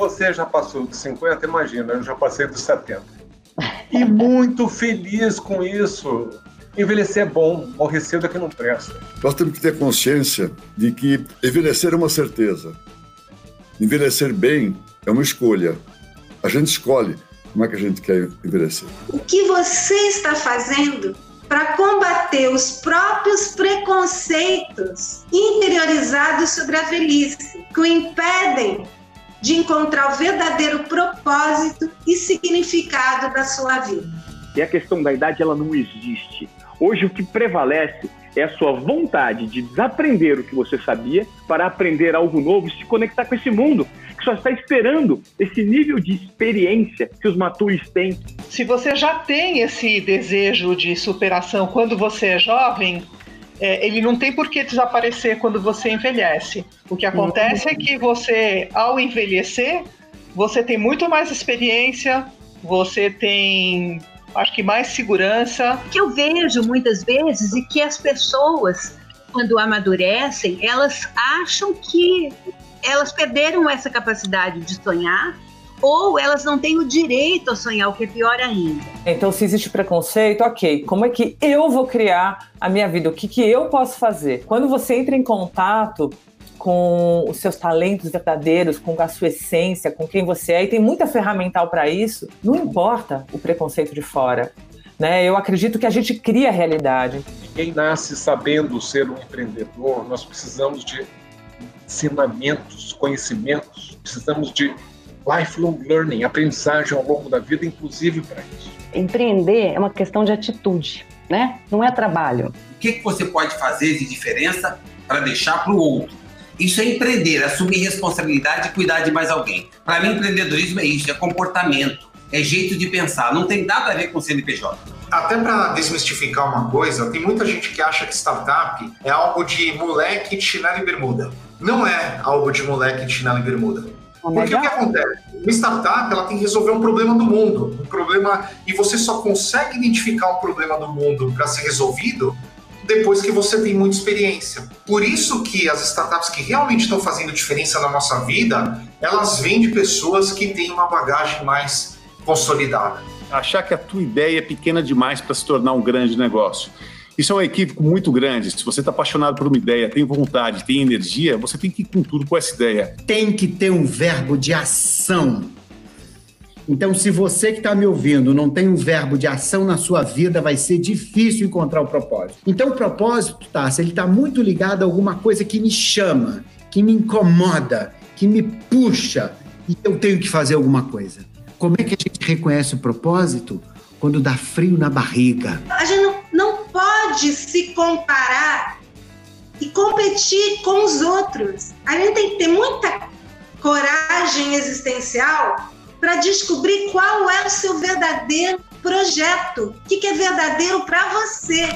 você já passou dos 50, imagina, eu já passei dos 70. E muito feliz com isso. Envelhecer é bom, morrer cedo é que não presta. Nós temos que ter consciência de que envelhecer é uma certeza. Envelhecer bem é uma escolha. A gente escolhe como é que a gente quer envelhecer. O que você está fazendo para combater os próprios preconceitos interiorizados sobre a velhice, que o impedem de encontrar o verdadeiro propósito e significado da sua vida. E a questão da idade ela não existe. Hoje o que prevalece é a sua vontade de desaprender o que você sabia para aprender algo novo e se conectar com esse mundo que só está esperando esse nível de experiência que os maturos têm. Se você já tem esse desejo de superação quando você é jovem, é, ele não tem por que desaparecer quando você envelhece. O que acontece uhum. é que você, ao envelhecer, você tem muito mais experiência, você tem, acho que mais segurança. Que eu vejo muitas vezes e que as pessoas, quando amadurecem, elas acham que elas perderam essa capacidade de sonhar ou elas não têm o direito a sonhar, o que é pior ainda. Então, se existe preconceito, ok, como é que eu vou criar a minha vida? O que, que eu posso fazer? Quando você entra em contato com os seus talentos verdadeiros, com a sua essência, com quem você é, e tem muita ferramental para isso, não importa o preconceito de fora. Né? Eu acredito que a gente cria a realidade. Quem nasce sabendo ser um empreendedor, nós precisamos de ensinamentos, conhecimentos, precisamos de lifelong learning, aprendizagem ao longo da vida, inclusive para isso. Empreender é uma questão de atitude, né? Não é trabalho. O que, que você pode fazer de diferença para deixar para o outro? Isso é empreender, assumir responsabilidade e cuidar de mais alguém. Para mim, empreendedorismo é isso, é comportamento, é jeito de pensar, não tem nada a ver com CNPJ. Até para desmistificar uma coisa, tem muita gente que acha que startup é algo de moleque de chinelo e bermuda. Não é algo de moleque de chinelo e bermuda. Porque o que acontece? Uma startup ela tem que resolver um problema do mundo, um problema e você só consegue identificar o problema do mundo para ser resolvido depois que você tem muita experiência. Por isso que as startups que realmente estão fazendo diferença na nossa vida, elas vêm de pessoas que têm uma bagagem mais consolidada. Achar que a tua ideia é pequena demais para se tornar um grande negócio. Isso é um equívoco muito grande. Se você está apaixonado por uma ideia, tem vontade, tem energia, você tem que ir com tudo com essa ideia. Tem que ter um verbo de ação. Então, se você que está me ouvindo não tem um verbo de ação na sua vida, vai ser difícil encontrar o propósito. Então, o propósito, se ele está muito ligado a alguma coisa que me chama, que me incomoda, que me puxa, e eu tenho que fazer alguma coisa. Como é que a gente reconhece o propósito? Quando dá frio na barriga. A gente pode se comparar e competir com os outros. A gente tem que ter muita coragem existencial para descobrir qual é o seu verdadeiro projeto, o que, que é verdadeiro para você.